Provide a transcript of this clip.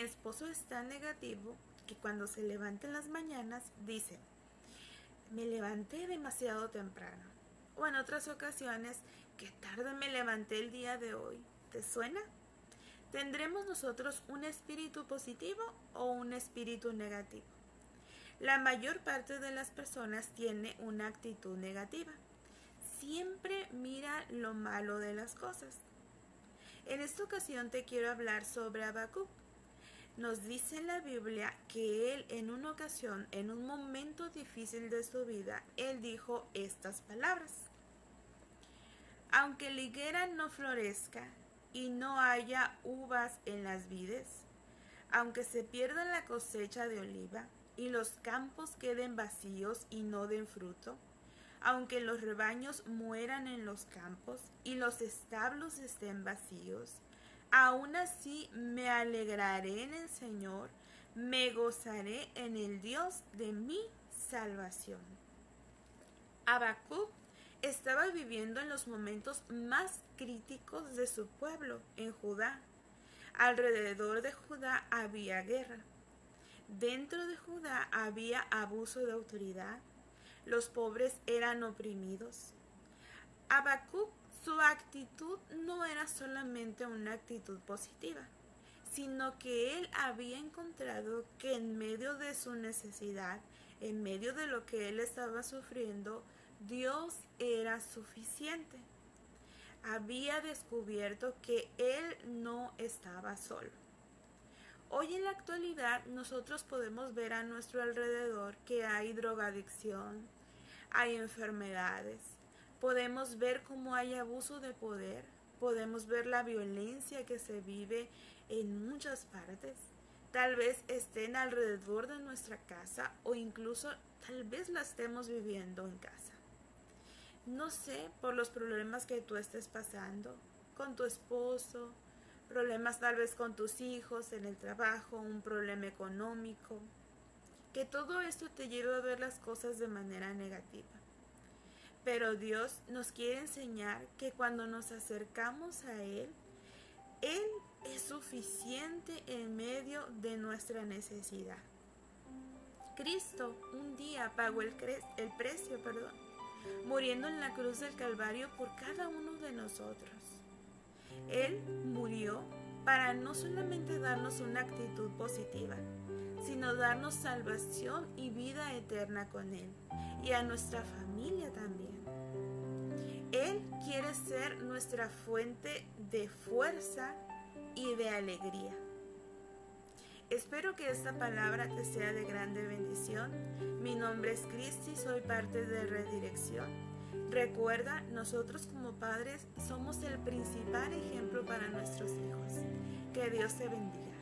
esposo es tan negativo que cuando se levanta en las mañanas dice, me levanté demasiado temprano. O en otras ocasiones, qué tarde me levanté el día de hoy. ¿Te suena? ¿Tendremos nosotros un espíritu positivo o un espíritu negativo? La mayor parte de las personas tiene una actitud negativa. Siempre mira lo malo de las cosas. En esta ocasión te quiero hablar sobre Habacuc. Nos dice en la Biblia que él en una ocasión, en un momento difícil de su vida, él dijo estas palabras. Aunque la higuera no florezca y no haya uvas en las vides, aunque se pierda la cosecha de oliva y los campos queden vacíos y no den fruto, aunque los rebaños mueran en los campos y los establos estén vacíos, aún así me alegraré en el Señor, me gozaré en el Dios de mi salvación. Habacuc estaba viviendo en los momentos más críticos de su pueblo en Judá. Alrededor de Judá había guerra. Dentro de Judá había abuso de autoridad, los pobres eran oprimidos. Habacuc, su actitud no era solamente una actitud positiva, sino que él había encontrado que en medio de su necesidad, en medio de lo que él estaba sufriendo, Dios era suficiente. Había descubierto que él no estaba solo. Hoy en la actualidad nosotros podemos ver a nuestro alrededor que hay drogadicción, hay enfermedades, podemos ver cómo hay abuso de poder, podemos ver la violencia que se vive en muchas partes. Tal vez estén alrededor de nuestra casa o incluso tal vez la estemos viviendo en casa. No sé por los problemas que tú estés pasando con tu esposo, problemas tal vez con tus hijos, en el trabajo, un problema económico, que todo esto te lleva a ver las cosas de manera negativa. Pero Dios nos quiere enseñar que cuando nos acercamos a Él, Él es suficiente en medio de nuestra necesidad. Cristo un día pagó el, precio, perdón, muriendo en la cruz del Calvario por cada uno de nosotros. Él para no solamente darnos una actitud positiva, sino darnos salvación y vida eterna con Él y a nuestra familia también. Él quiere ser nuestra fuente de fuerza y de alegría. Espero que esta palabra te sea de grande bendición. Mi nombre es Cristi, soy parte de Redirección. Recuerda, nosotros como padres somos el principal ejemplo para nuestros hijos. Que Dios te bendiga.